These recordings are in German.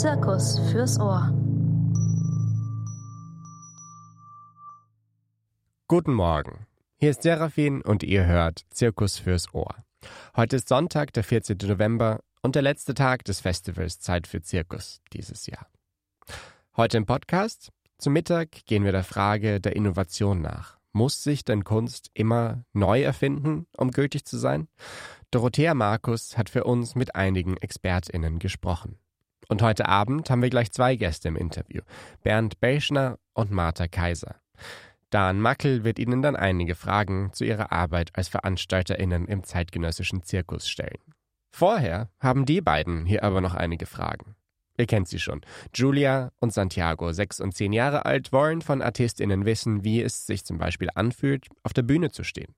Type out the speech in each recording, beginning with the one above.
Zirkus fürs Ohr. Guten Morgen. Hier ist Seraphin und ihr hört Zirkus fürs Ohr. Heute ist Sonntag, der 14. November und der letzte Tag des Festivals Zeit für Zirkus dieses Jahr. Heute im Podcast. Zum Mittag gehen wir der Frage der Innovation nach. Muss sich denn Kunst immer neu erfinden, um gültig zu sein? Dorothea Markus hat für uns mit einigen ExpertInnen gesprochen. Und heute Abend haben wir gleich zwei Gäste im Interview. Bernd Belschner und Martha Kaiser. Dan Mackel wird Ihnen dann einige Fragen zu Ihrer Arbeit als VeranstalterInnen im zeitgenössischen Zirkus stellen. Vorher haben die beiden hier aber noch einige Fragen. Ihr kennt sie schon. Julia und Santiago, sechs und zehn Jahre alt, wollen von ArtistInnen wissen, wie es sich zum Beispiel anfühlt, auf der Bühne zu stehen.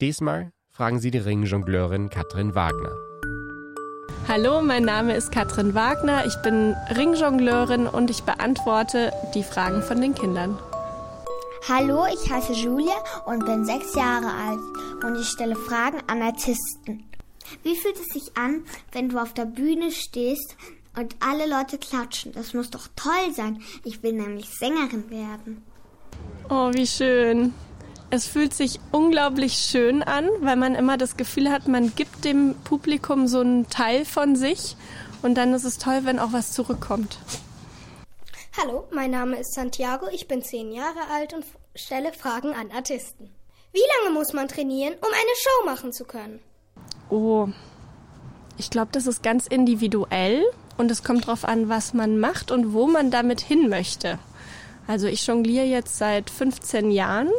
Diesmal fragen sie die Ringjongleurin Katrin Wagner. Hallo, mein Name ist Katrin Wagner. Ich bin Ringjongleurin und ich beantworte die Fragen von den Kindern. Hallo, ich heiße Julia und bin sechs Jahre alt und ich stelle Fragen an Artisten. Wie fühlt es sich an, wenn du auf der Bühne stehst und alle Leute klatschen? Das muss doch toll sein. Ich will nämlich Sängerin werden. Oh, wie schön. Es fühlt sich unglaublich schön an, weil man immer das Gefühl hat, man gibt dem Publikum so einen Teil von sich und dann ist es toll, wenn auch was zurückkommt. Hallo, mein Name ist Santiago, ich bin zehn Jahre alt und stelle Fragen an Artisten. Wie lange muss man trainieren, um eine Show machen zu können? Oh, ich glaube, das ist ganz individuell und es kommt darauf an, was man macht und wo man damit hin möchte. Also ich jongliere jetzt seit 15 Jahren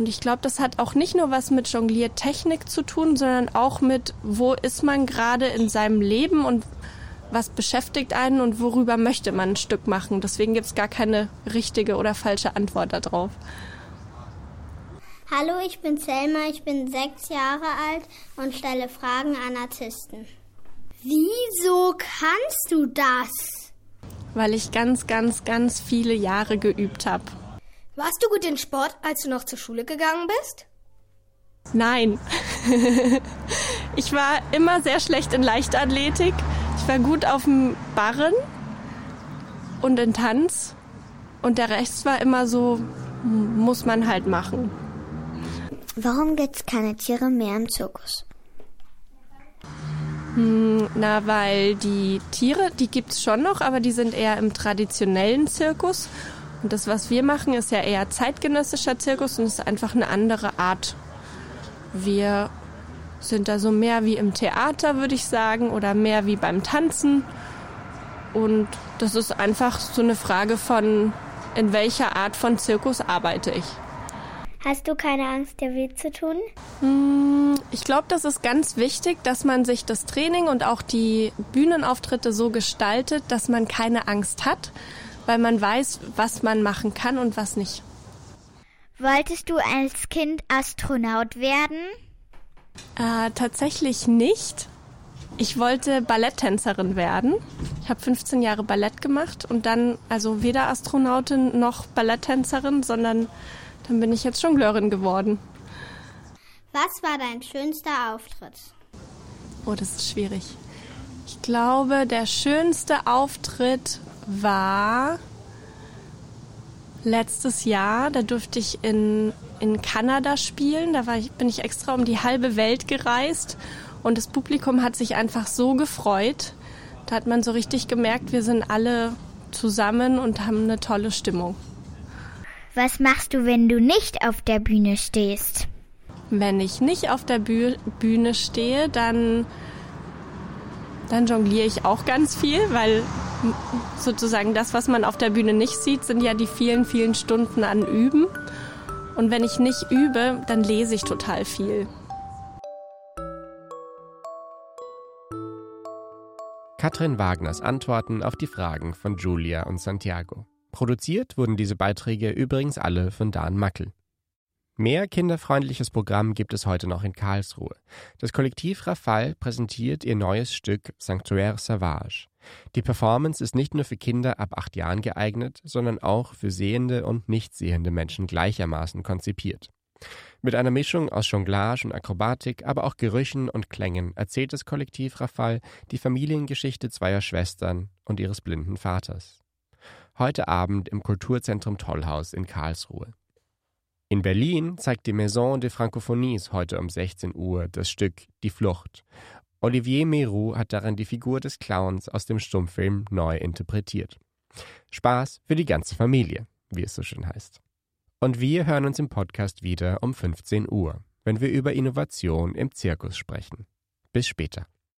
und ich glaube, das hat auch nicht nur was mit Jongliertechnik zu tun, sondern auch mit, wo ist man gerade in seinem Leben und was beschäftigt einen und worüber möchte man ein Stück machen. Deswegen gibt es gar keine richtige oder falsche Antwort darauf. Hallo, ich bin Selma, ich bin sechs Jahre alt und stelle Fragen an Artisten. Wieso kannst du das? Weil ich ganz, ganz, ganz viele Jahre geübt habe. Warst du gut in Sport, als du noch zur Schule gegangen bist? Nein. ich war immer sehr schlecht in Leichtathletik ich war gut auf dem Barren und in Tanz und der Rest war immer so, muss man halt machen. Warum gibt es keine Tiere mehr im Zirkus? Hm, na, weil die Tiere, die gibt es schon noch, aber die sind eher im traditionellen Zirkus. Und das, was wir machen, ist ja eher zeitgenössischer Zirkus und ist einfach eine andere Art. Wir sind da so mehr wie im Theater, würde ich sagen, oder mehr wie beim Tanzen. Und das ist einfach so eine Frage von, in welcher Art von Zirkus arbeite ich. Hast du keine Angst, dir weh zu tun? Hm, ich glaube, das ist ganz wichtig, dass man sich das Training und auch die Bühnenauftritte so gestaltet, dass man keine Angst hat, weil man weiß, was man machen kann und was nicht. Wolltest du als Kind Astronaut werden? Äh, tatsächlich nicht. Ich wollte Balletttänzerin werden. Ich habe 15 Jahre Ballett gemacht und dann also weder Astronautin noch Balletttänzerin, sondern dann bin ich jetzt Jongleurin geworden. Was war dein schönster Auftritt? Oh, das ist schwierig. Ich glaube, der schönste Auftritt war letztes Jahr. Da durfte ich in in Kanada spielen. Da war ich, bin ich extra um die halbe Welt gereist und das Publikum hat sich einfach so gefreut. Da hat man so richtig gemerkt, wir sind alle zusammen und haben eine tolle Stimmung. Was machst du, wenn du nicht auf der Bühne stehst? Wenn ich nicht auf der Bühne stehe, dann, dann jongliere ich auch ganz viel, weil sozusagen das, was man auf der Bühne nicht sieht, sind ja die vielen, vielen Stunden an Üben. Und wenn ich nicht übe, dann lese ich total viel. Katrin Wagners Antworten auf die Fragen von Julia und Santiago. Produziert wurden diese Beiträge übrigens alle von Dan Mackel. Mehr kinderfreundliches Programm gibt es heute noch in Karlsruhe. Das Kollektiv Rafale präsentiert ihr neues Stück Sanctuaire Sauvage. Die Performance ist nicht nur für Kinder ab acht Jahren geeignet, sondern auch für sehende und nicht sehende Menschen gleichermaßen konzipiert. Mit einer Mischung aus Jonglage und Akrobatik, aber auch Gerüchen und Klängen erzählt das Kollektiv Rafal die Familiengeschichte zweier Schwestern und ihres blinden Vaters. Heute Abend im Kulturzentrum Tollhaus in Karlsruhe. In Berlin zeigt die Maison de Francophonies heute um 16 Uhr das Stück Die Flucht. Olivier Meroux hat darin die Figur des Clowns aus dem Stummfilm neu interpretiert. Spaß für die ganze Familie, wie es so schön heißt. Und wir hören uns im Podcast wieder um 15 Uhr, wenn wir über Innovation im Zirkus sprechen. Bis später.